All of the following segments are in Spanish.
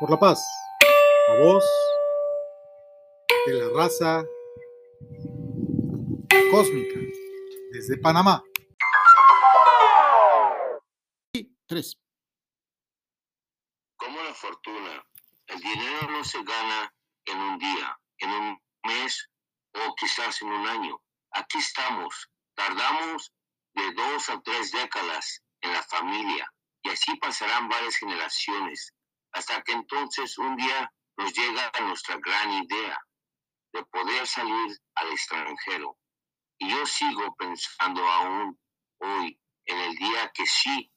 por la paz. La voz de la raza cósmica desde Panamá. Y tres. Como la fortuna, el dinero no se gana en un día, en un mes o quizás en un año. Aquí estamos. Tardamos de dos a tres décadas en la familia y así pasarán varias generaciones hasta que entonces un día nos llega nuestra gran idea de poder salir al extranjero. Y yo sigo pensando aún hoy, en el día que sí,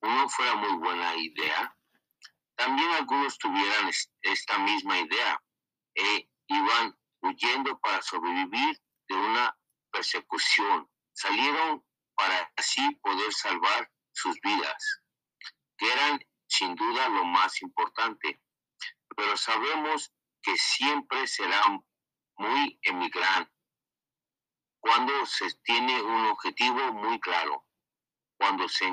uno fuera muy buena idea, también algunos tuvieran esta misma idea e iban huyendo para sobrevivir de una persecución. Salieron para así poder salvar sus vidas, que eran sin duda lo más importante, pero sabemos que siempre será muy emigrante cuando se tiene un objetivo muy claro, cuando se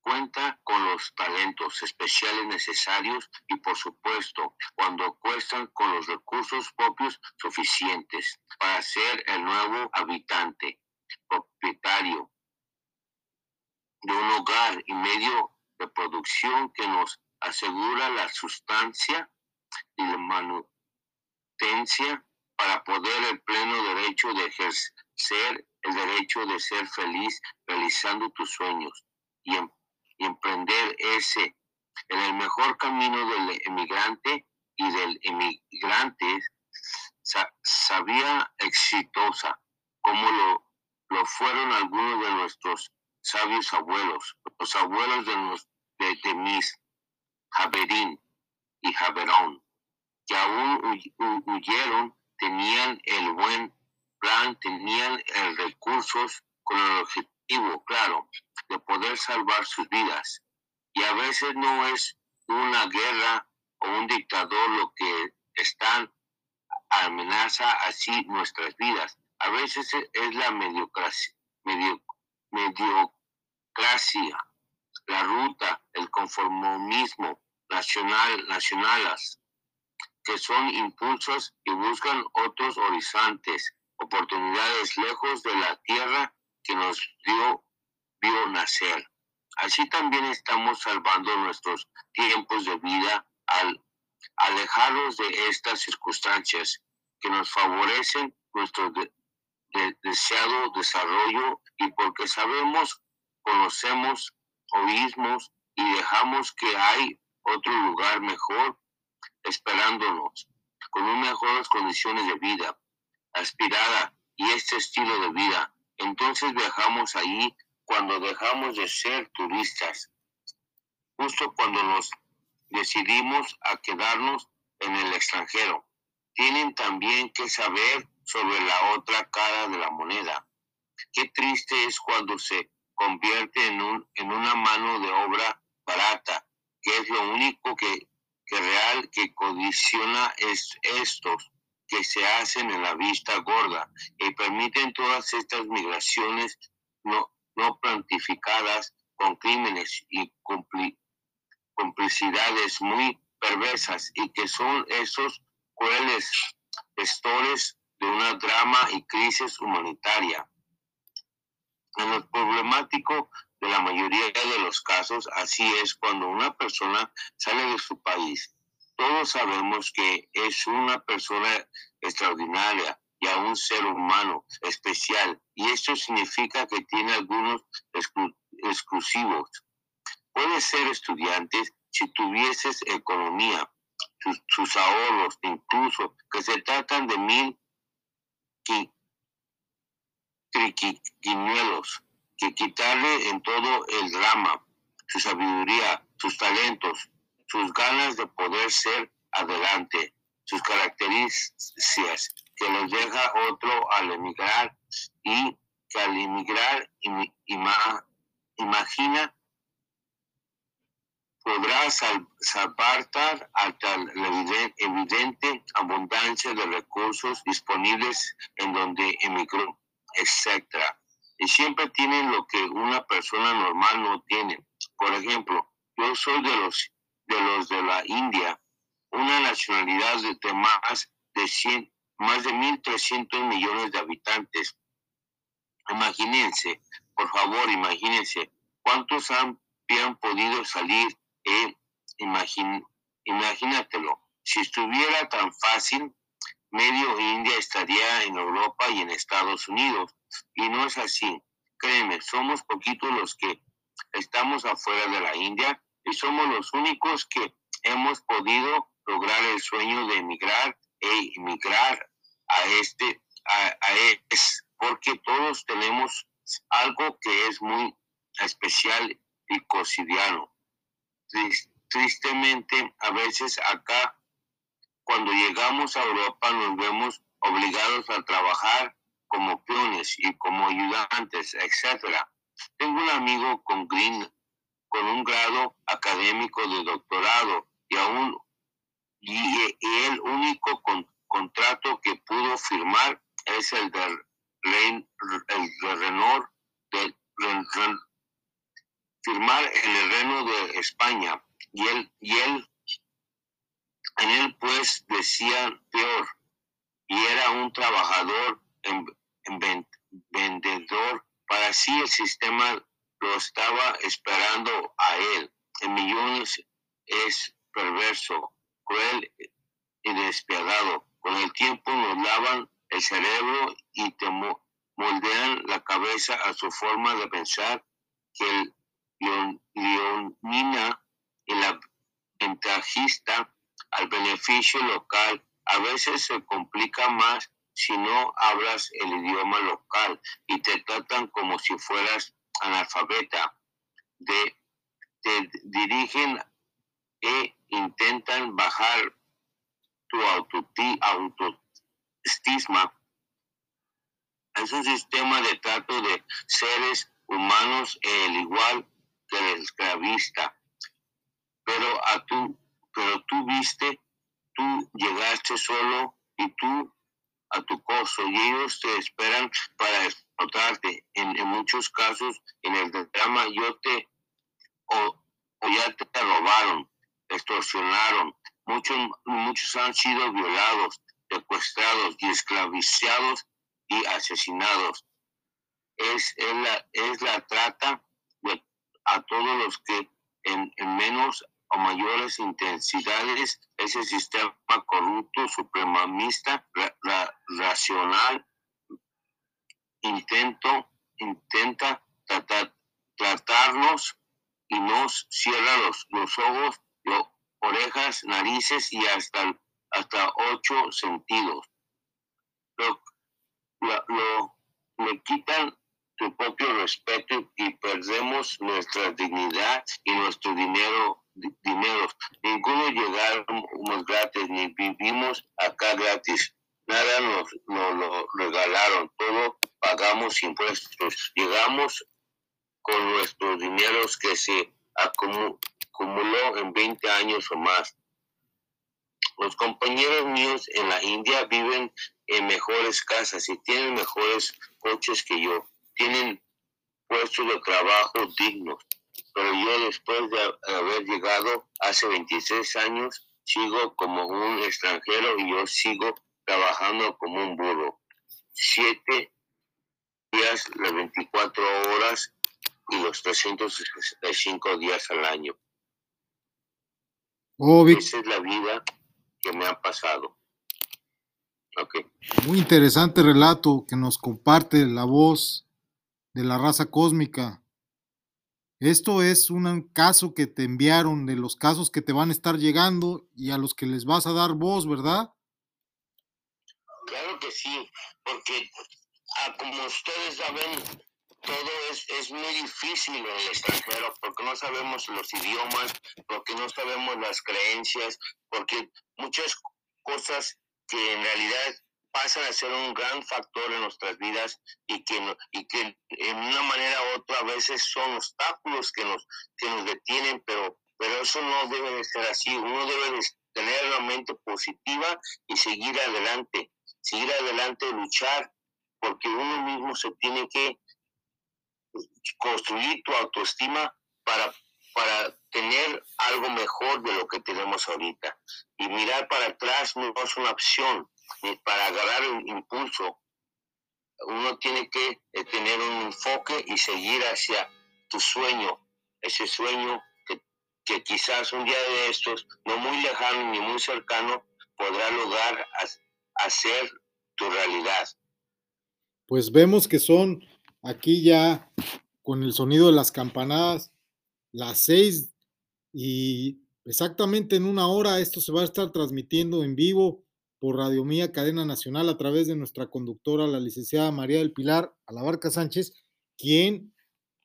cuenta con los talentos especiales necesarios y por supuesto cuando cuestan con los recursos propios suficientes para ser el nuevo habitante, propietario de un hogar y medio de producción que nos asegura la sustancia y la manutencia para poder el pleno derecho de ejercer el derecho de ser feliz realizando tus sueños y, em-, emprender ese. En el mejor camino del emigrante y del emigrante sabía exitosa como lo, lo fueron algunos de nuestros sabios abuelos, los abuelos de, los, de, mis Javerín y Javerón, que aún huyeron, tenían el buen plan, tenían el recursos con el objetivo, claro, de poder salvar sus vidas. Y a veces no es una guerra o un dictador lo que están amenaza así nuestras vidas. A veces es la mediocracia, medio, mediocracia, la ruta, el conformismo nacional, nacionales, que son impulsos y buscan otros horizontes, oportunidades lejos de la tierra que nos dio, nacer. Así también estamos salvando nuestros tiempos de vida al alejarnos de estas circunstancias que nos favorecen nuestro deseado desarrollo y porque sabemos, conocemos, oímos y dejamos que hay otro lugar mejor esperándonos, con mejores condiciones de vida, aspirada y este estilo de vida. Entonces viajamos ahí cuando dejamos de ser turistas, justo cuando nos decidimos a quedarnos en el extranjero. Tienen también que saber sobre la otra cara de la moneda. Qué triste es cuando se convierte en, un, en una mano de obra barata, que es lo único que, que real que condiciona es estos que se hacen en la vista gorda y permiten todas estas migraciones no, no plantificadas con crímenes y complicidades muy perversas y que son esos crueles gestores de una drama y crisis humanitaria. En lo problemático de la mayoría de los casos, así es cuando una persona sale de su país. Todos sabemos que es una persona extraordinaria y a un ser humano especial, y esto significa que tiene algunos exclusivos. Puede ser estudiantes si tuvieses economía, sus, sus ahorros, incluso que se tratan de mil triquiñuelos, que quitarle en todo el drama, su sabiduría, sus talentos, sus ganas de poder ser adelante, sus características que los deja otro al emigrar y que al emigrar imagina podrá salvar hasta la evidente abundancia de recursos disponibles en donde emigró, etc. Y siempre tienen lo que una persona normal no tiene. Por ejemplo, yo soy de los de los de la India, una nacionalidad de más de 100, más de 1.300 millones de habitantes. Imagínense, por favor, imagínense, ¿cuántos han podido salir? Eh, imagínatelo, si estuviera tan fácil, medio India estaría en Europa y en Estados Unidos. Y no es así. Créeme, somos poquitos los que estamos afuera de la India y somos los únicos que hemos podido lograr el sueño de emigrar e emigrar a este, a, a es, porque todos tenemos algo que es muy especial y cotidiano. Tristemente, a veces acá, cuando llegamos a Europa, nos vemos obligados a trabajar como peones y como ayudantes, etcétera. Tengo un amigo con Green, con un grado académico de doctorado y aún y, el único contrato que pudo firmar es el de, el de Renault, firmar en el Reino de España y él y él en él pues decía peor y era un trabajador en, vendedor, para sí el sistema lo estaba esperando a él. En millones es perverso, cruel y despiadado. Con el tiempo nos lavan el cerebro y te moldean la cabeza a su forma de pensar que el leonina la ventajista al beneficio local a veces se complica más si no hablas el idioma local y te tratan como si fueras analfabeta. Te dirigen e intentan bajar tu autoestima. Es un sistema de trato de seres humanos el igual el esclavista. Pero a tú, pero tú viste, tú llegaste solo y tú a tu costo y ellos te esperan para explotarte. En, muchos casos, en el drama, yo te o, ya te robaron, extorsionaron. Muchos, muchos han sido violados, secuestrados y esclavizados y asesinados. Es, la, es la trata a todos los que en, en menos o mayores intensidades ese sistema corrupto, supremamista, racional, intento, intenta tratar, tratarnos y nos cierra los, los ojos, los, orejas, narices y hasta, hasta ocho sentidos. Lo, lo, lo, le quitan tu propio respeto y perdemos nuestra dignidad y nuestro dinero dinero. Ninguno llegamos gratis, ni vivimos acá gratis. Nada nos, lo regalaron, todo pagamos impuestos. Llegamos con nuestros dineros que se acumuló en 20 años o más. Los compañeros míos en la India viven en mejores casas y tienen mejores coches que yo. Tienen puestos de trabajo dignos pero yo después de haber llegado hace 26 años, sigo como un extranjero y yo sigo trabajando como un burro. Siete días, las 24 horas y los 365 días al año. Oh, Esa es la vida que me ha pasado. Okay. Muy interesante relato que nos comparte la voz de la raza cósmica. Esto es un caso que te enviaron de los casos que te van a estar llegando y a los que les vas a dar voz, ¿verdad? Claro que sí, porque ah, como ustedes saben, todo es, es muy difícil en el extranjero porque no sabemos los idiomas, porque no sabemos las creencias, porque muchas cosas que en realidad pasan a ser un gran factor en nuestras vidas y que, y que en una manera u otra a veces son obstáculos que nos, que nos detienen, pero, pero eso no debe de ser así. Uno debe de tener una mente positiva y seguir adelante, seguir adelante, luchar, porque uno mismo se tiene que construir tu autoestima para, para tener algo mejor de lo que tenemos ahorita. Y mirar para atrás no es una opción. Para agarrar un impulso, uno tiene que eh, tener un enfoque y seguir hacia tu sueño, ese sueño que, que quizás un día de estos, no muy lejano ni muy cercano, podrá lograr hacer tu realidad. Pues vemos que son aquí ya con el sonido de las campanadas, las seis y exactamente en una hora esto se va a estar transmitiendo en vivo por Radio Mía Cadena Nacional a través de nuestra conductora, la licenciada María del Pilar Alabarca Sánchez, quien,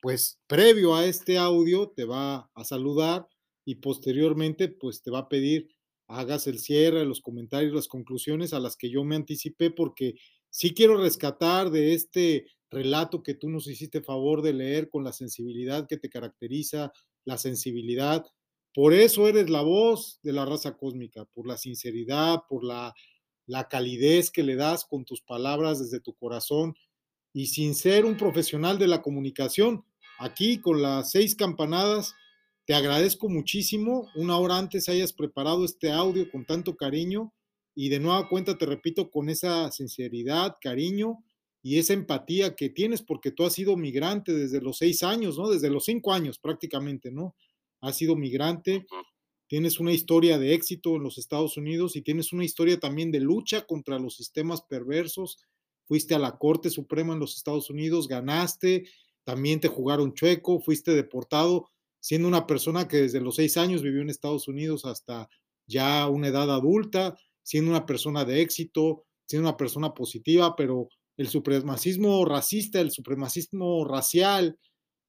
pues, previo a este audio te va a saludar y posteriormente, pues, te va a pedir hagas el cierre, los comentarios, las conclusiones a las que yo me anticipé, porque sí quiero rescatar de este relato que tú nos hiciste favor de leer con la sensibilidad que te caracteriza, la sensibilidad, por eso eres la voz de la raza cósmica, por la sinceridad, por la, la calidez que le das con tus palabras desde tu corazón y sin ser un profesional de la comunicación. Aquí con las seis campanadas, te agradezco muchísimo. Una hora antes hayas preparado este audio con tanto cariño y de nueva cuenta te repito con esa sinceridad, cariño y esa empatía que tienes porque tú has sido migrante desde los seis años, ¿no? Desde los cinco años prácticamente, ¿no? Has sido migrante, tienes una historia de éxito en los Estados Unidos y tienes una historia también de lucha contra los sistemas perversos. Fuiste a la Corte Suprema en los Estados Unidos, ganaste, también te jugaron chueco, fuiste deportado, siendo una persona que desde los seis años vivió en Estados Unidos hasta ya una edad adulta, siendo una persona de éxito, siendo una persona positiva, pero el supremacismo racista, el supremacismo racial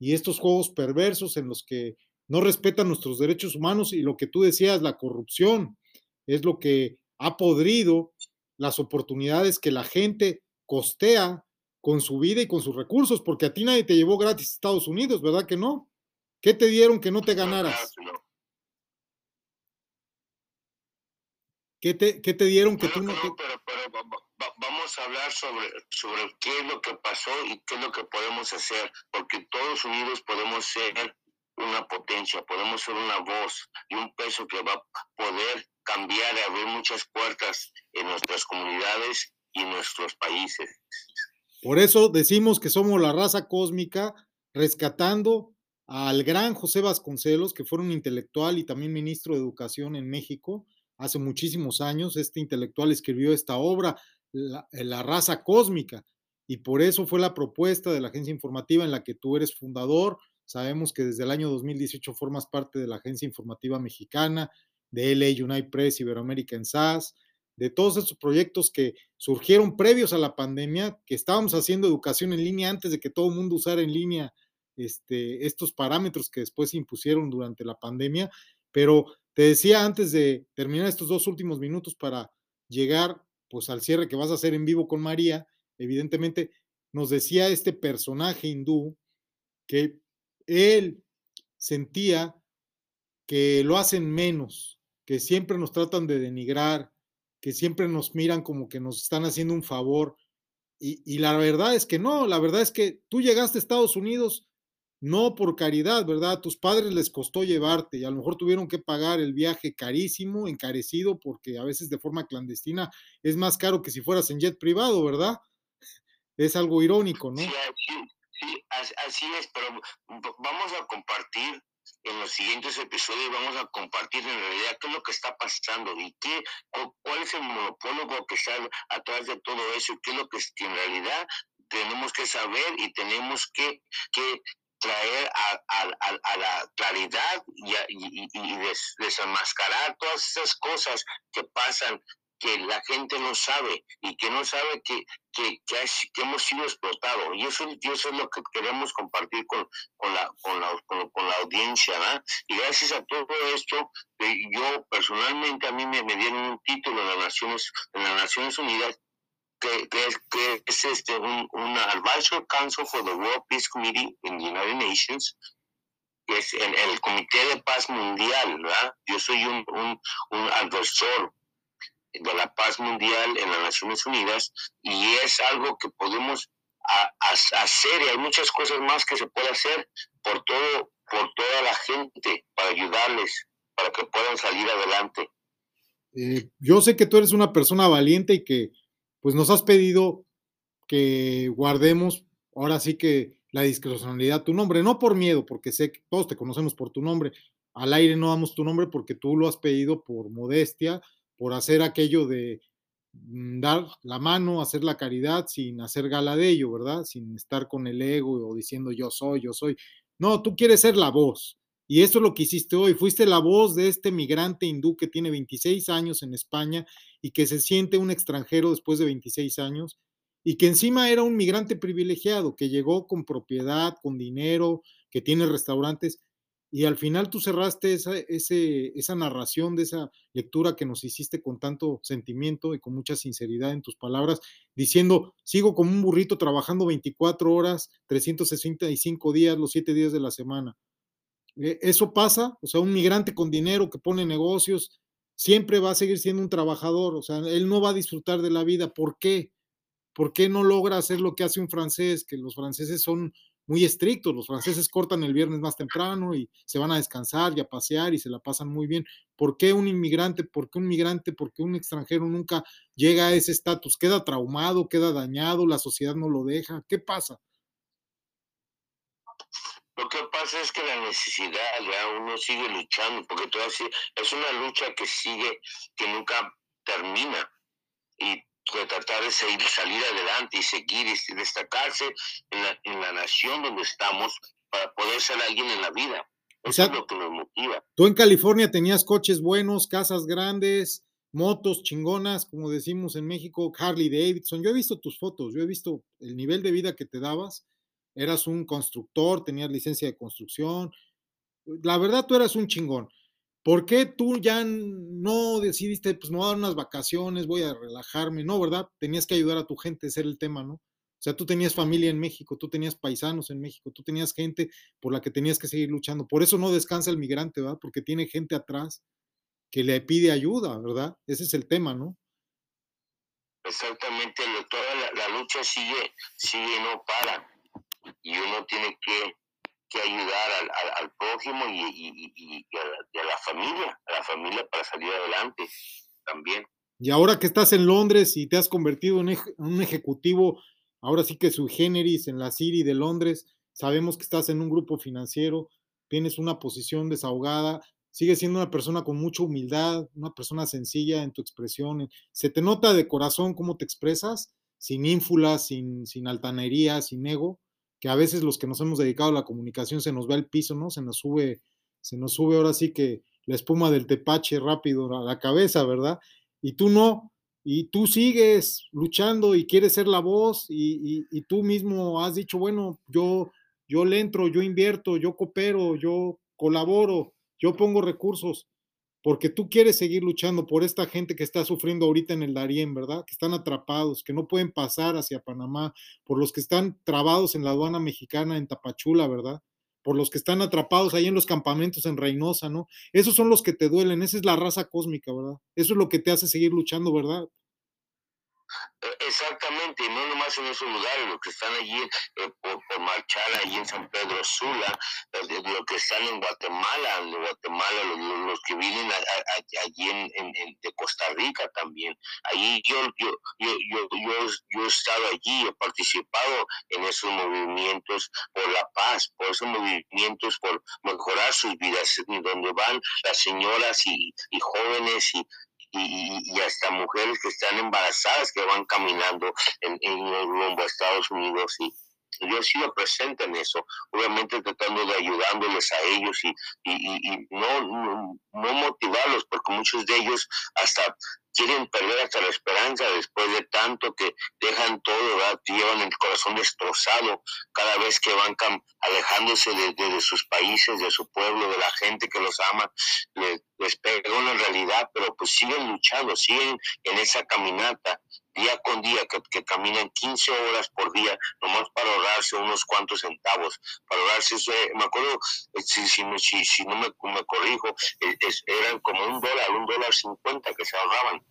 y estos juegos perversos en los que no respetan nuestros derechos humanos y lo que tú decías, la corrupción, es lo que ha podrido las oportunidades que la gente costea con su vida y con sus recursos, porque a ti nadie te llevó gratis a Estados Unidos, ¿verdad que no? ¿Qué te dieron que no te ganaras? ¿Qué te, qué te dieron que tú no te... vamos a hablar sobre, sobre qué es lo que pasó y qué es lo que podemos hacer, porque todos unidos podemos ser una potencia, podemos ser una voz y un peso que va a poder cambiar y abrir muchas puertas en nuestras comunidades y nuestros países. Por eso decimos que somos la raza cósmica, rescatando al gran José Vasconcelos, que fue un intelectual y también ministro de Educación en México hace muchísimos años. Este intelectual escribió esta obra, La, la raza cósmica, y por eso fue la propuesta de la agencia informativa en la que tú eres fundador, Sabemos que desde el año 2018 formas parte de la Agencia Informativa Mexicana, de LA United Press, Iberoamérica en SAS, de todos esos proyectos que surgieron previos a la pandemia, que estábamos haciendo educación en línea antes de que todo el mundo usara en línea este, estos parámetros que después se impusieron durante la pandemia. Pero te decía antes de terminar estos dos últimos minutos para llegar pues al cierre que vas a hacer en vivo con María, evidentemente nos decía este personaje hindú que él sentía que lo hacen menos, que siempre nos tratan de denigrar, que siempre nos miran como que nos están haciendo un favor. Y, la verdad es que no, la verdad es que tú llegaste a Estados Unidos no por caridad, ¿verdad? A tus padres les costó llevarte y a lo mejor tuvieron que pagar el viaje carísimo, encarecido, porque a veces de forma clandestina es más caro que si fueras en jet privado, ¿verdad? Es algo irónico, ¿no? Sí, así es, pero vamos a compartir en los siguientes episodios, vamos a compartir en realidad qué es lo que está pasando y qué, cuál es el monopólogo que está atrás de todo eso qué es lo que, en realidad tenemos que saber y tenemos que, que traer a, la claridad y, y, y desenmascarar todas esas cosas que pasan que la gente no sabe y que no sabe que, que, que, hemos sido explotados. Y eso, eso es lo que queremos compartir con, con, la, con, la, con, la audiencia. ¿verdad? Y gracias a todo esto, eh, yo personalmente a mí me, me, dieron un título en las Naciones, en las Naciones Unidas que, que, que es este, un, un Advisor Council for the World Peace Committee in the United Nations, que es el, el Comité de Paz Mundial, ¿verdad? Yo soy un, un, un adversor de la paz mundial en las Naciones Unidas y es algo que podemos hacer y hay muchas cosas más que se puede hacer por todo, por toda la gente, para ayudarles, para que puedan salir adelante. Eh, yo sé que tú eres una persona valiente y que pues nos has pedido que guardemos ahora sí que la discrecionalidad, tu nombre, no por miedo, porque sé que todos te conocemos por tu nombre, al aire no damos tu nombre porque tú lo has pedido por modestia, por hacer aquello de mm, dar la mano, hacer la caridad sin hacer gala de ello, ¿verdad? Sin estar con el ego o diciendo yo soy, yo soy. No, tú quieres ser la voz. Y eso es lo que hiciste hoy. Fuiste la voz de este migrante hindú que tiene 26 años en España y que se siente un extranjero después de 26 años y que encima era un migrante privilegiado, que llegó con propiedad, con dinero, que tiene restaurantes y al final tú cerraste esa, esa narración de esa lectura que nos hiciste con tanto sentimiento y con mucha sinceridad en tus palabras, diciendo, sigo como un burrito trabajando 24 horas, 365 días, los 7 días de la semana. E, eso pasa, o sea, un migrante con dinero que pone negocios, siempre va a seguir siendo un trabajador, o sea, él no va a disfrutar de la vida. ¿Por qué? ¿Por qué no logra hacer lo que hace un francés? Que los franceses son muy estrictos. Los franceses cortan el viernes más temprano y se van a descansar y a pasear y se la pasan muy bien. ¿Por qué un inmigrante, por qué un migrante, por qué un extranjero nunca llega a ese estatus? Queda traumado, queda dañado, la sociedad no lo deja. ¿Qué pasa? Lo que pasa es que la necesidad, ya uno sigue luchando, porque todo así, es una lucha que sigue, que nunca termina. Y tratar de salir adelante y seguir y destacarse en la, en la nación donde estamos para poder ser alguien en la vida. Eso es lo que nos motiva. Tú en California tenías coches buenos, casas grandes, motos chingonas, como decimos en México, Harley Davidson. Yo he visto tus fotos, yo he visto el nivel de vida que te dabas. Eras un constructor, tenías licencia de construcción. La verdad, tú eras un chingón. ¿Por qué tú ya no decidiste, pues me voy a dar unas vacaciones, voy a relajarme? No, ¿verdad? Tenías que ayudar a tu gente, ese era el tema, ¿no? O sea, tú tenías familia en México, tú tenías paisanos en México, tú tenías gente por la que tenías que seguir luchando. Por eso no descansa el migrante, ¿verdad? Porque tiene gente atrás que le pide ayuda, ¿verdad? Ese es el tema, ¿no? Exactamente, toda la, la lucha sigue, sigue, no para. Y uno tiene que que ayudar al, prójimo y, a la, familia, a la familia para salir adelante también. Y ahora que estás en Londres y te has convertido en un ejecutivo, ahora sí que su generis en la City de Londres, sabemos que estás en un grupo financiero, tienes una posición desahogada, sigues siendo una persona con mucha humildad, una persona sencilla en tu expresión, se te nota de corazón cómo te expresas, sin ínfulas, sin, sin altanería, sin ego, que a veces los que nos hemos dedicado a la comunicación se nos va el piso, ¿no? Se nos sube, se nos sube ahora sí que la espuma del tepache rápido a la cabeza, ¿verdad? Y tú no, y tú sigues luchando y quieres ser la voz y, tú mismo has dicho, bueno, yo, yo le entro, yo invierto, yo coopero, yo colaboro, yo pongo recursos porque tú quieres seguir luchando por esta gente que está sufriendo ahorita en el Darién, ¿verdad? Que están atrapados, que no pueden pasar hacia Panamá, por los que están trabados en la aduana mexicana en Tapachula, ¿verdad? Por los que están atrapados ahí en los campamentos en Reynosa, ¿no? Esos son los que te duelen, esa es la raza cósmica, ¿verdad? Eso es lo que te hace seguir luchando, ¿verdad? E, exactamente, no nomás en esos lugares, los que están allí eh, por, marchar allí en San Pedro Sula, los, los que están en Guatemala, de Guatemala, los, que vienen allí en, de Costa Rica también. Allí yo, yo, yo, yo, yo, he estado allí, he participado en esos movimientos por la paz, por esos movimientos por mejorar sus vidas, donde van las señoras y, y jóvenes y y, hasta mujeres que están embarazadas que van caminando en, en rumbo a Estados Unidos y yo he sido presente en eso, obviamente tratando de ayudándoles a ellos y, y, no, no, motivarlos, porque muchos de ellos hasta quieren perder hasta la esperanza después de tanto que dejan todo, ¿verdad? llevan el corazón destrozado cada vez que van alejándose de, sus países, de su pueblo, de la gente que los ama, les, les pega una realidad, pero pues siguen luchando, siguen en esa caminata día con día, que, que, caminan 15 horas por día, nomás para ahorrarse unos cuantos centavos, para ahorrarse, eh, me acuerdo, eh, si, si, si, si no me, me corrijo, eh, eran como un dólar, un dólar cincuenta que se ahorraban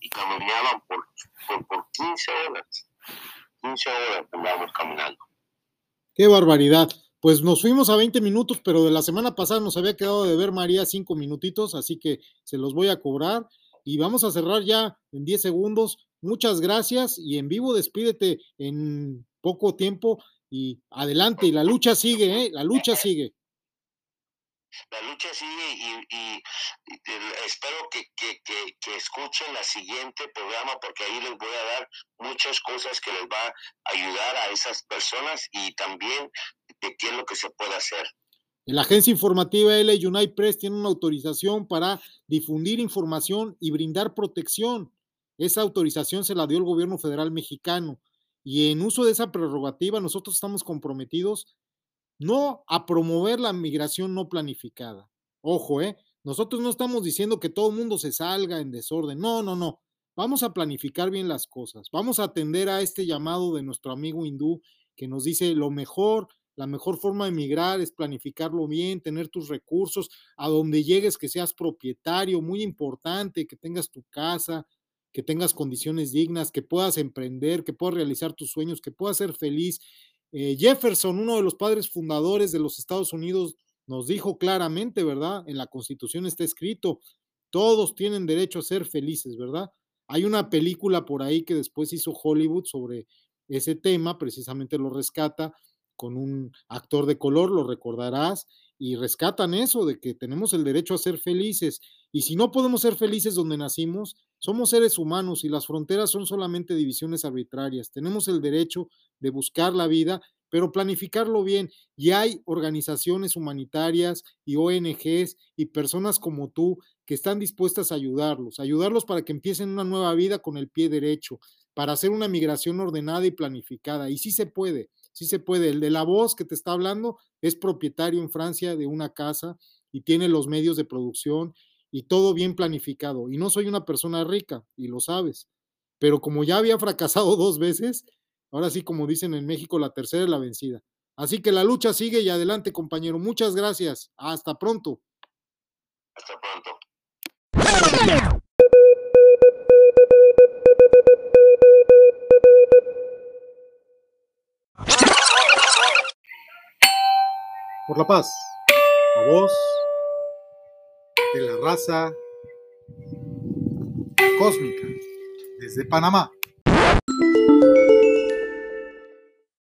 y caminaban por, por, por 15 horas. 15 horas caminando. Qué barbaridad. Pues nos fuimos a 20 minutos, pero de la semana pasada nos había quedado de ver María cinco minutitos, así que se los voy a cobrar. Y vamos a cerrar ya en 10 segundos. Muchas gracias y en vivo despídete en poco tiempo y adelante. Y la lucha sigue, ¿eh? La lucha sigue la lucha sigue y, espero que, que, escuchen la siguiente programa porque ahí les voy a dar muchas cosas que les va a ayudar a esas personas y también de qué es lo que se puede hacer. La agencia informativa LA United Press tiene una autorización para difundir información y brindar protección. Esa autorización se la dio el gobierno federal mexicano y en uso de esa prerrogativa nosotros estamos comprometidos no a promover la migración no planificada. Ojo, ¿eh? Nosotros no estamos diciendo que todo el mundo se salga en desorden. No, no, no. Vamos a planificar bien las cosas. Vamos a atender a este llamado de nuestro amigo hindú que nos dice lo mejor, la mejor forma de migrar es planificarlo bien, tener tus recursos, a donde llegues que seas propietario, muy importante, que tengas tu casa, que tengas condiciones dignas, que puedas emprender, que puedas realizar tus sueños, que puedas ser feliz eh, Jefferson, uno de los padres fundadores de los Estados Unidos, nos dijo claramente, ¿verdad? En la Constitución está escrito, todos tienen derecho a ser felices, ¿verdad? Hay una película por ahí que después hizo Hollywood sobre ese tema, precisamente lo rescata con un actor de color, lo recordarás, y rescatan eso de que tenemos el derecho a ser felices. Y si no podemos ser felices donde nacimos, somos seres humanos y las fronteras son solamente divisiones arbitrarias. Tenemos el derecho de buscar la vida, pero planificarlo bien. Y hay organizaciones humanitarias y ONGs y personas como tú que están dispuestas a ayudarlos, ayudarlos para que empiecen una nueva vida con el pie derecho, para hacer una migración ordenada y planificada. Y sí se puede, sí se puede. El de la voz que te está hablando es propietario en Francia de una casa y tiene los medios de producción y todo bien planificado. Y no soy una persona rica, y lo sabes. Pero como ya había fracasado dos veces, ahora sí, como dicen en México, la tercera es la vencida. Así que la lucha sigue y adelante, compañero. Muchas gracias. Hasta pronto. Hasta pronto. Por la paz. A vos de la raza cósmica desde Panamá.